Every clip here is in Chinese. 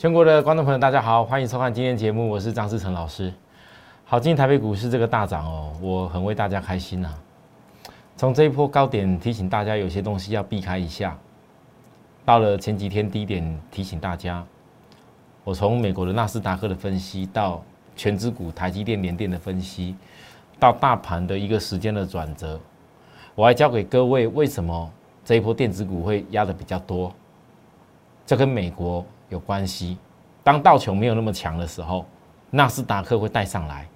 全国的观众朋友，大家好，欢迎收看今天节目，我是张思成老师。好，今天台北股市这个大涨哦，我很为大家开心呐。从这一波高点提醒大家，有些东西要避开一下。到了前几天低点提醒大家，我从美国的纳斯达克的分析，到全资股台积电、联电的分析，到大盘的一个时间的转折，我还教给各位为什么这一波电子股会压的比较多。这跟美国。有关系。当道琼没有那么强的时候，纳斯达克会带上来。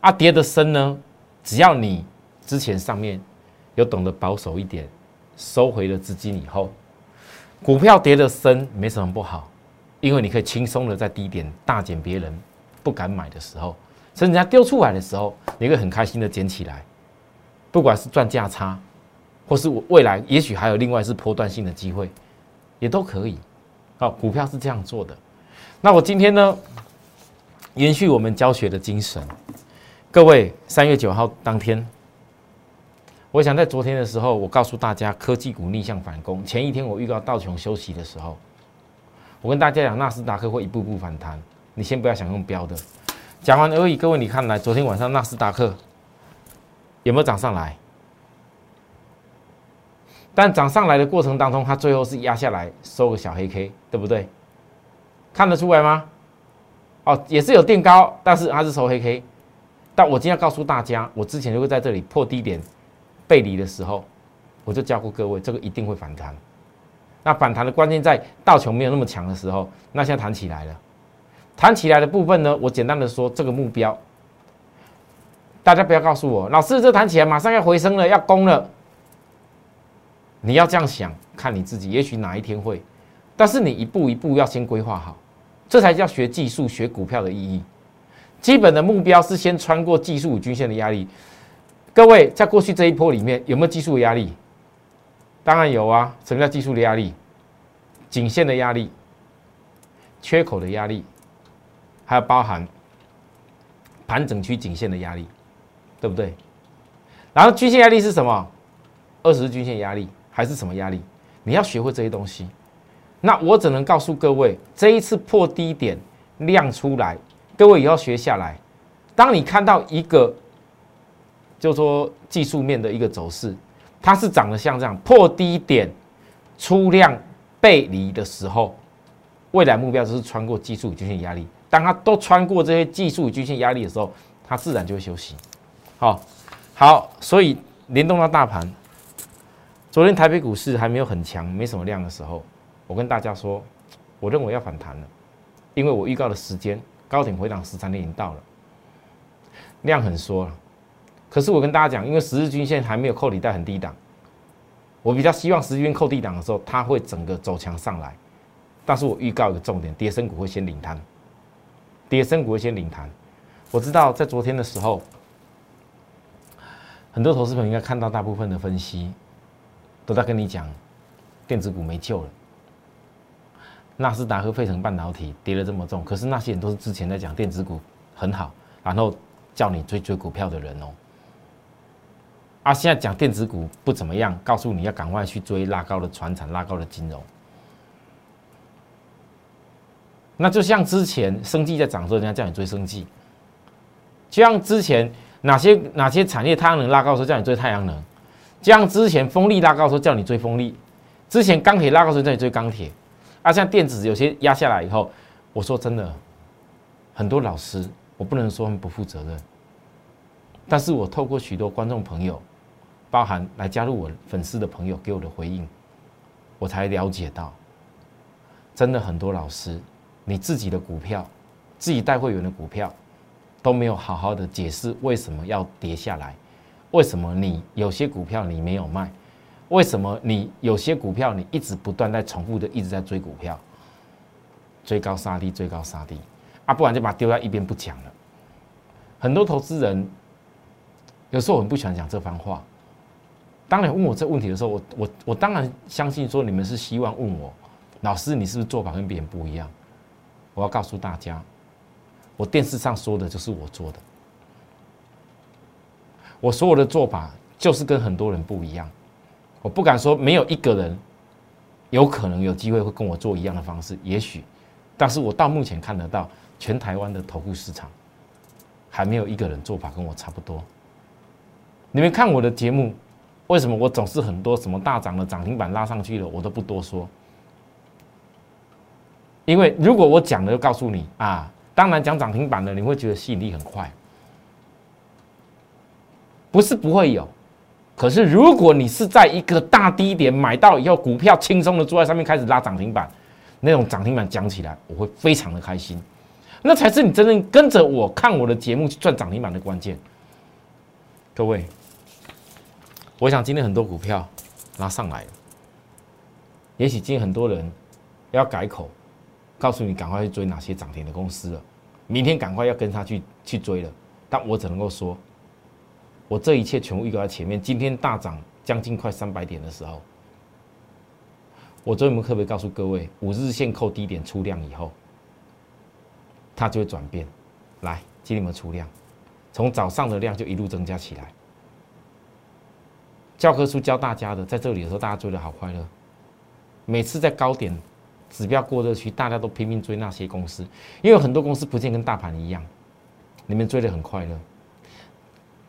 啊，跌的深呢？只要你之前上面有懂得保守一点，收回了资金以后，股票跌的深没什么不好，因为你可以轻松的在低点大减别人不敢买的时候，甚至人家丢出来的时候，你会很开心的捡起来。不管是赚价差，或是我未来也许还有另外是波段性的机会，也都可以。好，股票是这样做的。那我今天呢，延续我们教学的精神，各位，三月九号当天，我想在昨天的时候，我告诉大家科技股逆向反攻。前一天我预告道琼休息的时候，我跟大家讲纳斯达克会一步步反弹，你先不要想用标的。讲完而已，各位，你看来昨天晚上纳斯达克有没有涨上来？但涨上来的过程当中，它最后是压下来收个小黑 K，对不对？看得出来吗？哦，也是有垫高，但是它是收黑 K。但我今天要告诉大家，我之前就会在这里破低点背离的时候，我就教过各位，这个一定会反弹。那反弹的关键在道琼没有那么强的时候，那现在弹起来了。弹起来的部分呢，我简单的说，这个目标，大家不要告诉我，老师这弹起来马上要回升了，要攻了。你要这样想，看你自己，也许哪一天会，但是你一步一步要先规划好，这才叫学技术、学股票的意义。基本的目标是先穿过技术均线的压力。各位，在过去这一波里面，有没有技术压力？当然有啊。什么叫技术的压力？颈线的压力、缺口的压力，还有包含盘整区颈线的压力，对不对？然后均线压力是什么？二十日均线压力。还是什么压力？你要学会这些东西。那我只能告诉各位，这一次破低点亮出来，各位也要学下来。当你看到一个，就说技术面的一个走势，它是长得像这样破低点出量背离的时候，未来目标就是穿过技术均线压力。当它都穿过这些技术均线压力的时候，它自然就会休息。好，好，所以联动到大盘。昨天台北股市还没有很强，没什么量的时候，我跟大家说，我认为要反弹了，因为我预告的时间高点回档十三点已经到了，量很缩了。可是我跟大家讲，因为十日均线还没有扣底带很低档，我比较希望十日均扣低档的时候，它会整个走强上来。但是我预告一个重点，跌升股会先领弹，跌升股会先领弹。我知道在昨天的时候，很多投资朋友应该看到大部分的分析。都在跟你讲，电子股没救了。纳斯达克、费城半导体跌了这么重，可是那些人都是之前在讲电子股很好，然后叫你追追股票的人哦。啊，现在讲电子股不怎么样，告诉你要赶快去追拉高的船产、拉高的金融。那就像之前生计在涨的时候，人家叫你追生计；就像之前哪些哪些产业太阳能拉高的时候，叫你追太阳能。就像之前风力拉高的时候叫你追风力，之前钢铁拉高的时候叫你追钢铁，啊，像电子有些压下来以后，我说真的，很多老师我不能说他们不负责任，但是我透过许多观众朋友，包含来加入我粉丝的朋友给我的回应，我才了解到，真的很多老师，你自己的股票，自己带会员的股票，都没有好好的解释为什么要跌下来。为什么你有些股票你没有卖？为什么你有些股票你一直不断在重复的一直在追股票，追高杀低，追高杀低啊？不然就把它丢在一边不讲了。很多投资人有时候很不喜欢讲这番话。当你问我这问题的时候，我我我当然相信说你们是希望问我，老师你是不是做法跟别人不一样？我要告诉大家，我电视上说的就是我做的。我所有的做法就是跟很多人不一样，我不敢说没有一个人有可能有机会会跟我做一样的方式，也许但是我到目前看得到，全台湾的投顾市场还没有一个人做法跟我差不多。你们看我的节目，为什么我总是很多什么大涨的涨停板拉上去了，我都不多说？因为如果我讲了，就告诉你啊，当然讲涨停板的，你会觉得吸引力很快，不是不会有。可是如果你是在一个大低点买到以后，股票轻松的坐在上面开始拉涨停板，那种涨停板讲起来，我会非常的开心。那才是你真正跟着我看我的节目去赚涨停板的关键。各位，我想今天很多股票拉上来了，也许今天很多人要改口。告诉你赶快去追哪些涨停的公司了，明天赶快要跟他去去追了。但我只能够说，我这一切全部预告在前面。今天大涨将近快三百点的时候，我昨天特别告诉各位，五日线扣低点出量以后，它就会转变。来，今天有出量？从早上的量就一路增加起来。教科书教大家的，在这里的时候大家追的好快乐，每次在高点。指标过热区，大家都拼命追那些公司，因为很多公司不见跟大盘一样，你们追的很快乐。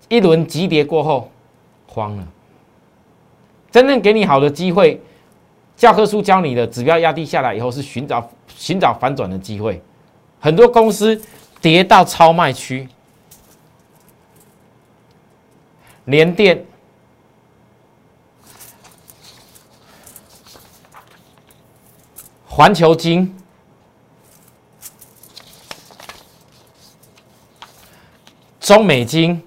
一轮急跌过后，慌了。真正给你好的机会，教科书教你的指标压低下来以后，是寻找寻找反转的机会。很多公司跌到超卖区，连电。环球金、中美金、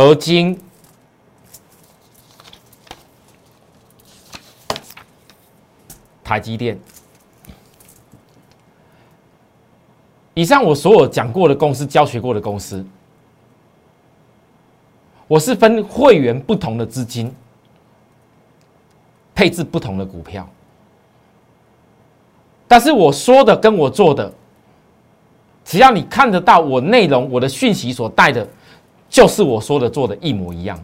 合金、台积电，以上我所有讲过的公司、教学过的公司，我是分会员不同的资金。配置不同的股票，但是我说的跟我做的，只要你看得到我内容，我的讯息所带的，就是我说的做的一模一样。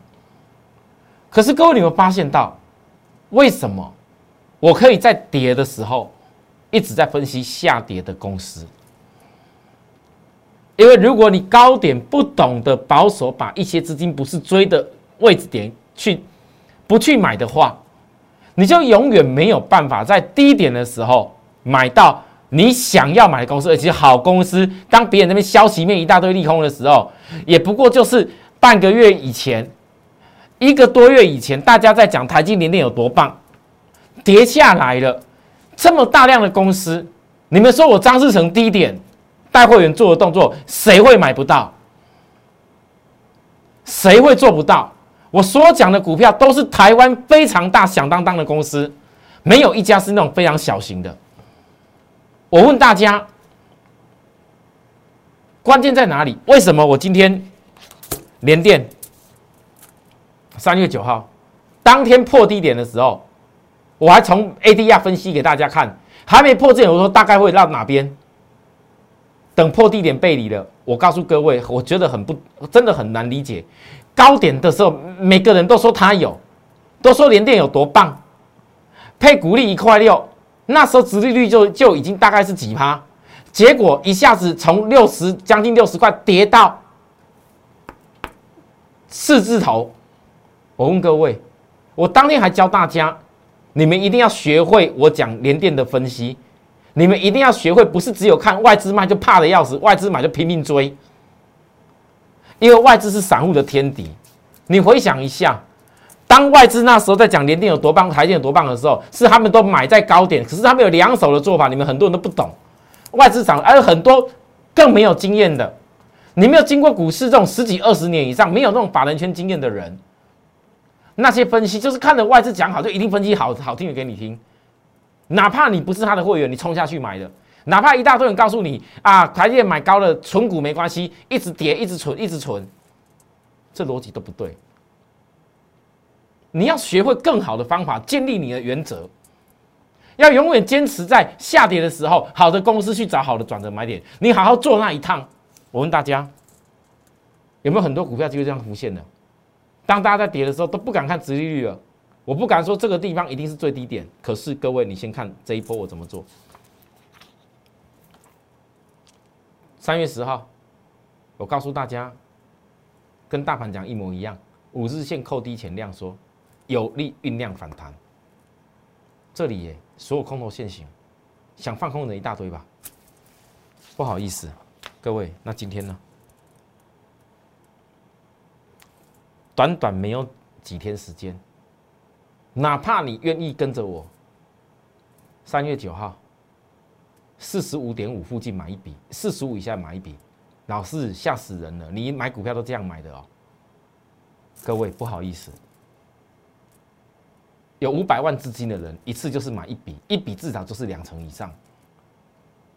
可是各位，你有发现到，为什么我可以在跌的时候一直在分析下跌的公司？因为如果你高点不懂得保守，把一些资金不是追的位置点去不去买的话，你就永远没有办法在低点的时候买到你想要买的公司，而且好公司。当别人那边消息面一大堆利空的时候，也不过就是半个月以前、一个多月以前，大家在讲台积电有多棒，跌下来了，这么大量的公司，你们说我张志成低点带会员做的动作，谁会买不到？谁会做不到？我所讲的股票都是台湾非常大、响当当的公司，没有一家是那种非常小型的。我问大家，关键在哪里？为什么我今天连电三月九号当天破低点的时候，我还从 ADR 分析给大家看，还没破之前我说大概会到哪边？等破低点背离了，我告诉各位，我觉得很不，真的很难理解。高点的时候，每个人都说他有，都说联电有多棒，配股利一块六，那时候殖利率就就已经大概是几趴，结果一下子从六十将近六十块跌到四字头。我问各位，我当天还教大家，你们一定要学会我讲联电的分析，你们一定要学会，不是只有看外资卖就怕的要死，外资买就拼命追。因为外资是散户的天敌，你回想一下，当外资那时候在讲联电有多棒、台电有多棒的时候，是他们都买在高点，可是他们有两手的做法，你们很多人都不懂。外资涨，而很多更没有经验的，你没有经过股市这种十几二十年以上，没有那种法人圈经验的人，那些分析就是看着外资讲好，就一定分析好好听的给你听，哪怕你不是他的会员，你冲下去买的。哪怕一大堆人告诉你啊，台电买高了，存股没关系，一直跌，一直存，一直存，这逻辑都不对。你要学会更好的方法，建立你的原则，要永远坚持在下跌的时候，好的公司去找好的转折买点，你好好做那一趟。我问大家，有没有很多股票就这样浮现的？当大家在跌的时候都不敢看殖利率了，我不敢说这个地方一定是最低点，可是各位，你先看这一波我怎么做。三月十号，我告诉大家，跟大盘讲一模一样，五日线扣低前量缩，有利酝酿反弹。这里耶，所有空头现形，想放空的一大堆吧？不好意思，各位，那今天呢？短短没有几天时间。哪怕你愿意跟着我，三月九号四十五点五附近买一笔，四十五以下买一笔，老是吓死人了！你买股票都这样买的哦。各位不好意思，有五百万资金的人，一次就是买一笔，一笔至少就是两成以上。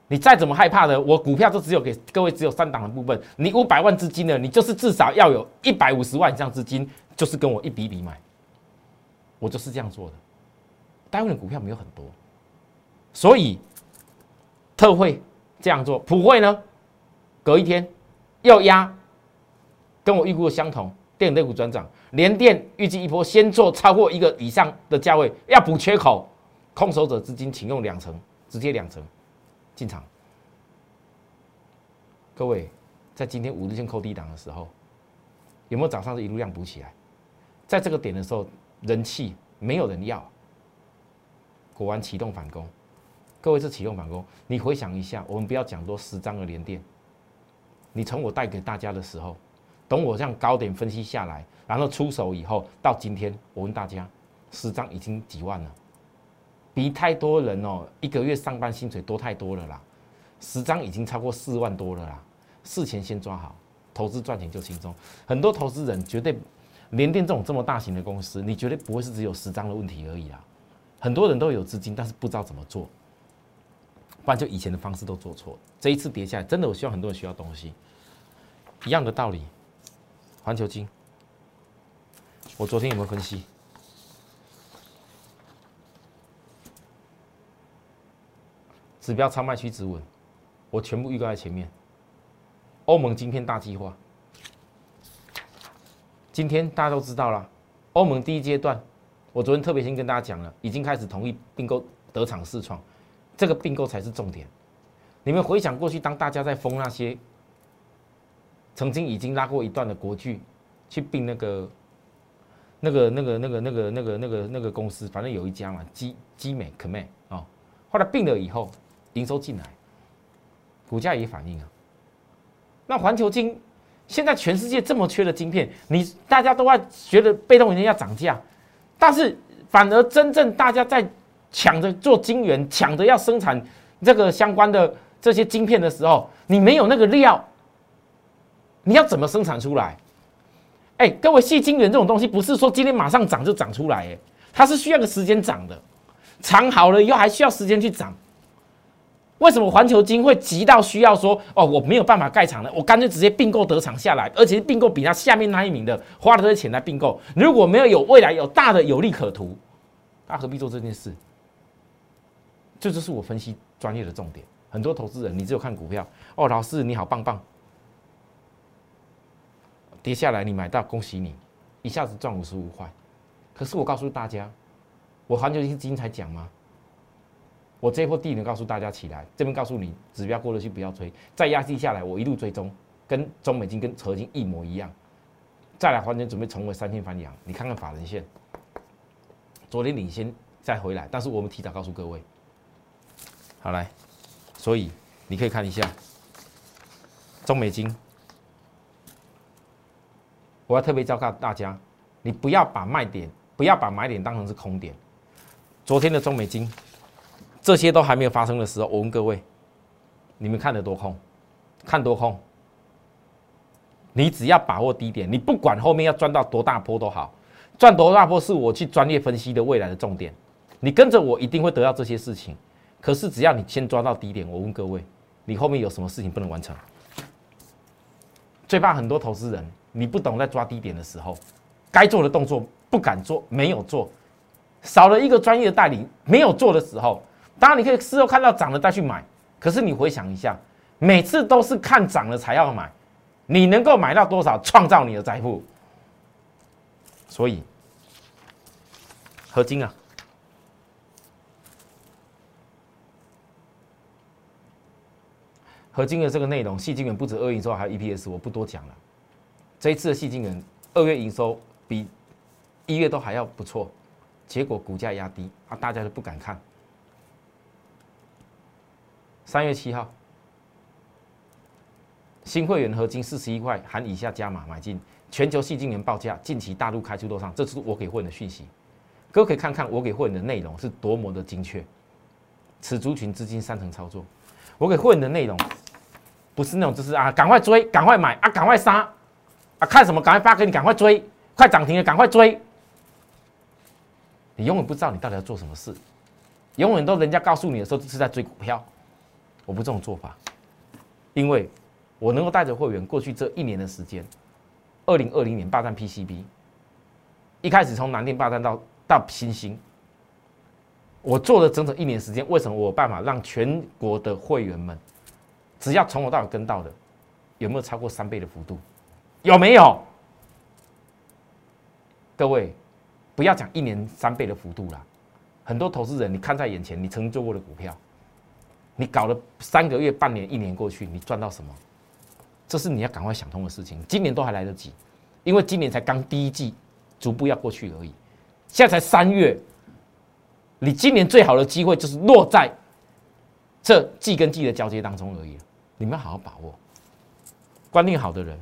你再怎么害怕的，我股票就只有给各位只有三档的部分。你五百万资金的，你就是至少要有一百五十万以上资金，就是跟我一笔笔买。我就是这样做的，单位的股票没有很多，所以特惠这样做，普惠呢，隔一天要压，跟我预估的相同，电子类股转涨，连电预计一波先做超过一个以上的价位，要补缺口，空手者资金请用两成，直接两成进场。各位在今天五日线扣低档的时候，有没有早上是一路量补起来？在这个点的时候。人气没有人要，果然启动反攻。各位是启动反攻，你回想一下，我们不要讲多十张的连电，你从我带给大家的时候，等我这样高点分析下来，然后出手以后，到今天，我问大家，十张已经几万了，比太多人哦，一个月上班薪水多太多了啦。十张已经超过四万多了啦，事前先抓好，投资赚钱就轻松。很多投资人绝对。联电这种这么大型的公司，你绝对不会是只有十张的问题而已啊！很多人都有资金，但是不知道怎么做，不然就以前的方式都做错。这一次跌下来，真的我希望很多人需要东西，一样的道理。环球金，我昨天有没有分析？指标超卖区止稳，我全部预告在前面。欧盟晶片大计划。今天大家都知道了，欧盟第一阶段，我昨天特别先跟大家讲了，已经开始同意并购德厂四创，这个并购才是重点。你们回想过去，当大家在封那些曾经已经拉过一段的国巨，去并那个、那个、那个、那个、那个、那个、那个、那个公司，反正有一家嘛，基基美、可美啊，后来并了以后，营收进来，股价也反应啊。那环球金。现在全世界这么缺的晶片，你大家都在觉得被动元件要涨价，但是反而真正大家在抢着做晶圆、抢着要生产这个相关的这些晶片的时候，你没有那个料，你要怎么生产出来？哎，各位，细晶圆这种东西不是说今天马上涨就涨出来，哎，它是需要个时间涨的，长好了以后还需要时间去涨。为什么环球金会急到需要说哦，我没有办法盖厂了，我干脆直接并购得厂下来，而且并购比他下面那一名的花了这些钱来并购。如果没有有未来有大的有利可图，他何必做这件事？这就是我分析专业的重点。很多投资人，你只有看股票哦，老师你好棒棒，跌下来你买到，恭喜你，一下子赚五十五块。可是我告诉大家，我环球基金才讲吗？我这一波地能告诉大家起来，这边告诉你指标过得去不要追，再压低下来，我一路追踪，跟中美金跟合金一模一样，再来完全准备重回三千翻阳。你看看法人线，昨天领先再回来，但是我们提早告诉各位，好来，所以你可以看一下中美金，我要特别教告大家，你不要把卖点，不要把买点当成是空点。昨天的中美金。这些都还没有发生的时候，我问各位，你们看得多空？看多空？你只要把握低点，你不管后面要赚到多大波都好，赚多大波是我去专业分析的未来的重点。你跟着我一定会得到这些事情。可是只要你先抓到低点，我问各位，你后面有什么事情不能完成？最怕很多投资人，你不懂在抓低点的时候，该做的动作不敢做，没有做，少了一个专业的带领，没有做的时候。当然，你可以事后看到涨了再去买，可是你回想一下，每次都是看涨了才要买，你能够买到多少，创造你的财富。所以，合金啊，合金的这个内容，细晶元不止二营收，还有 EPS，我不多讲了。这一次的细晶元二月营收比一月都还要不错，结果股价压低啊，大家都不敢看。三月七号，新会员合金四十一块，含以下加码买进。全球细晶元报价近期大陆开出多少？这是我给会员的讯息，各位可以看看我给会员的内容是多么的精确。此族群资金三层操作，我给会员的内容不是那种就是啊，赶快追，赶快买啊，赶快杀啊，看什么赶快发给你，赶快追，快涨停了赶快追。你永远不知道你到底要做什么事，永远都人家告诉你的时候是在追股票，我不这种做法，因为我能够带着会员过去这一年的时间。二零二零年霸占 PCB，一开始从南电霸占到到新兴，我做了整整一年时间。为什么我有办法让全国的会员们，只要从头到尾跟到的，有没有超过三倍的幅度？有没有？各位，不要讲一年三倍的幅度了。很多投资人，你看在眼前，你曾经做过的股票，你搞了三个月、半年、一年过去，你赚到什么？这是你要赶快想通的事情，今年都还来得及，因为今年才刚第一季，逐步要过去而已。现在才三月，你今年最好的机会就是落在这季跟季的交接当中而已。你们要好好把握。观念好的人，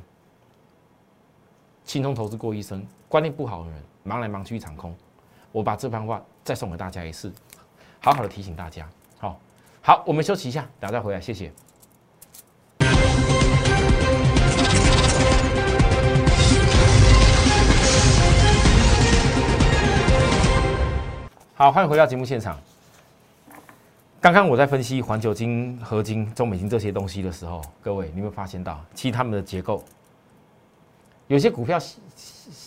轻松投资过一生；观念不好的人，忙来忙去一场空。我把这番话再送给大家一次，好好的提醒大家。好，好，我们休息一下，等下再回来，谢谢。好，欢迎回到节目现场。刚刚我在分析环球金、合金、中美金这些东西的时候，各位，你有没有发现到，其实他们的结构有些股票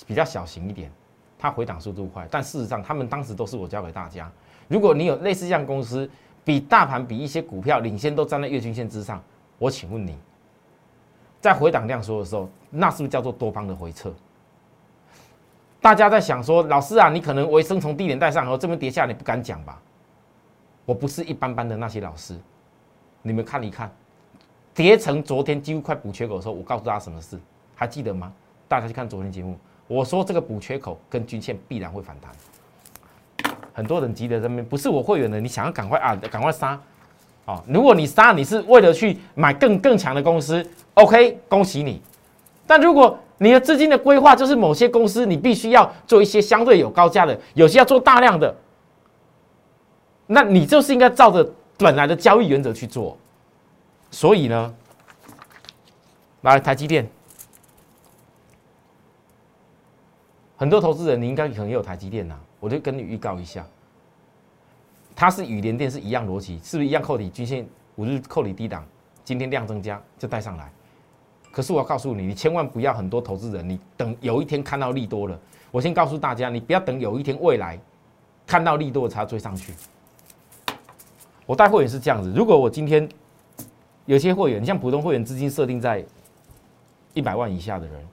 比较小型一点，它回档速度快，但事实上，他们当时都是我教给大家。如果你有类似这样公司，比大盘、比一些股票领先，都站在月均线之上，我请问你，在回档量缩的时候，那是不是叫做多方的回撤？大家在想说，老师啊，你可能维生从低点带上，然后这边跌下，你不敢讲吧？我不是一般般的那些老师，你们看一看，跌成昨天几乎快补缺口的时候，我告诉大家什么事，还记得吗？大家去看昨天节目，我说这个补缺口跟均线必然会反弹。很多人急得这边不是我会员的，你想要赶快啊，赶快杀啊！如果你杀，你是为了去买更更强的公司，OK，恭喜你。但如果你的资金的规划就是某些公司，你必须要做一些相对有高价的，有些要做大量的，那你就是应该照着本来的交易原则去做。所以呢，来台积电，很多投资人你应该可能也有台积电呐，我就跟你预告一下，它是与联电是一样逻辑，是不是一样扣底均线五日扣底低档，今天量增加就带上来。可是我要告诉你，你千万不要很多投资人，你等有一天看到利多了，我先告诉大家，你不要等有一天未来看到利多才追上去。我带会员是这样子，如果我今天有些会员，你像普通会员资金设定在一百万以下的人，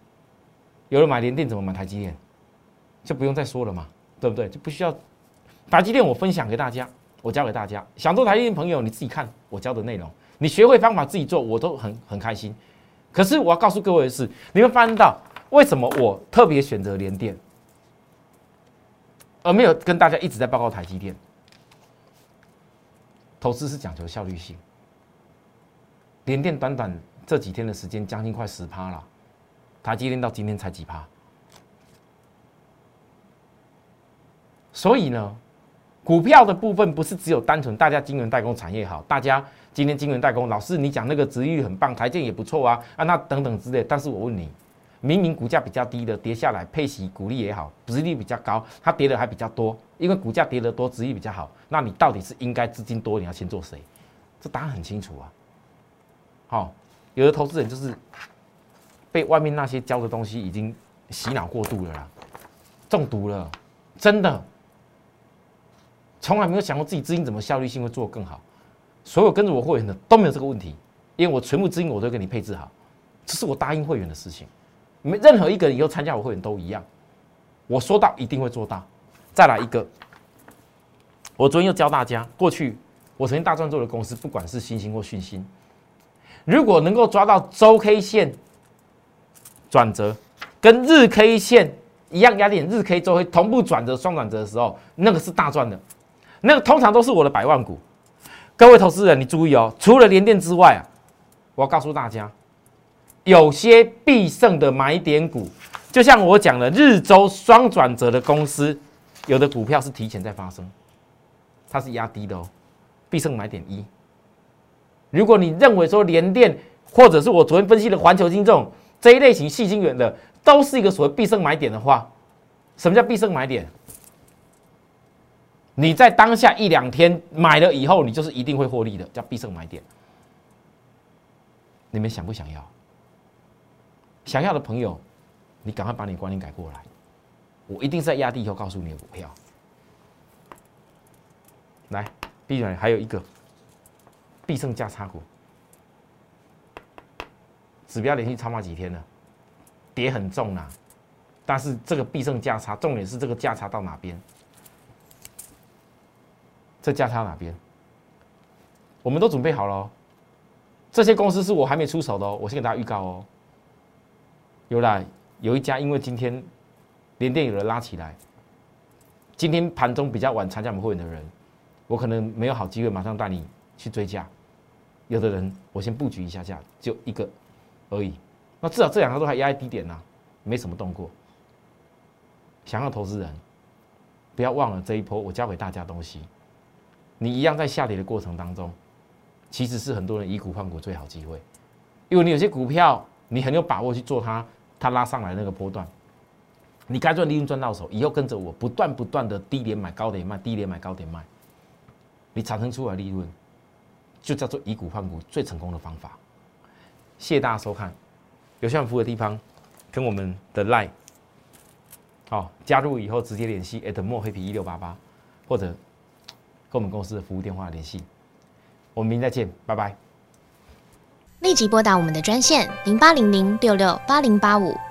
有人买联电怎么买台积电，就不用再说了嘛，对不对？就不需要台积电，我分享给大家，我教给大家，想做台积电朋友你自己看我教的内容，你学会方法自己做，我都很很开心。可是我要告诉各位的是，你会发现到为什么我特别选择联电，而没有跟大家一直在报告台积电。投资是讲求效率性，联电短短这几天的时间，将近快十趴了，台积电到今天才几趴，所以呢，股票的部分不是只有单纯大家晶圆代工产业好，大家。今天金圆代工老师，你讲那个值域很棒，台建也不错啊啊，那等等之类。但是我问你，明明股价比较低的跌下来，配息股利也好，值率比较高，它跌的还比较多，因为股价跌得多，值率比较好。那你到底是应该资金多，你要先做谁？这答案很清楚啊。好，有的投资人就是被外面那些教的东西已经洗脑过度了啦，中毒了，真的，从来没有想过自己资金怎么效率性会做更好。所有跟着我会员的都没有这个问题，因为我全部资金我都给你配置好，这是我答应会员的事情。没任何一个以后参加我会员都一样，我说到一定会做到。再来一个我昨天又教大家，过去我曾经大赚做的公司，不管是新兴或讯星，如果能够抓到周 K 线转折，跟日 K 线一样压点，日 K 周 K 同步转折、双转折的时候，那个是大赚的，那个通常都是我的百万股。各位投资人，你注意哦，除了联电之外啊，我要告诉大家，有些必胜的买点股，就像我讲的日周双转折的公司，有的股票是提前在发生，它是压低的哦，必胜买点一。如果你认为说联电或者是我昨天分析的环球金这种这一类型细晶圆的，都是一个所谓必胜买点的话，什么叫必胜买点？你在当下一两天买了以后，你就是一定会获利的，叫必胜买点。你们想不想要？想要的朋友，你赶快把你观念改过来。我一定是在压低以后告诉你的股票。来，闭嘴，还有一个必胜价差股，指标连续超码几天了，跌很重啊。但是这个必胜价差，重点是这个价差到哪边？这价差哪边？我们都准备好了。这些公司是我还没出手的哦，我先给大家预告哦。有啦，有一家因为今天连电有人拉起来，今天盘中比较晚参加我们会员的人，我可能没有好机会马上带你去追价。有的人我先布局一下价，就一个而已。那至少这两个都还压在低点呢，没什么动过。想要投资人，不要忘了这一波我教给大家东西。你一样在下跌的过程当中，其实是很多人以股换股最好机会，因为你有些股票你很有把握去做它，它拉上来那个波段，你该赚利润赚到手，以后跟着我不断不断的低点买高点卖，低点买高点卖，你产生出来利润，就叫做以股换股最成功的方法。谢谢大家收看，有需要服务的地方，跟我们的 Line，好加入以后直接联系 at more happy 一六八八或者。跟我们公司的服务电话联系，我们明天再见，拜拜。立即拨打我们的专线零八零零六六八零八五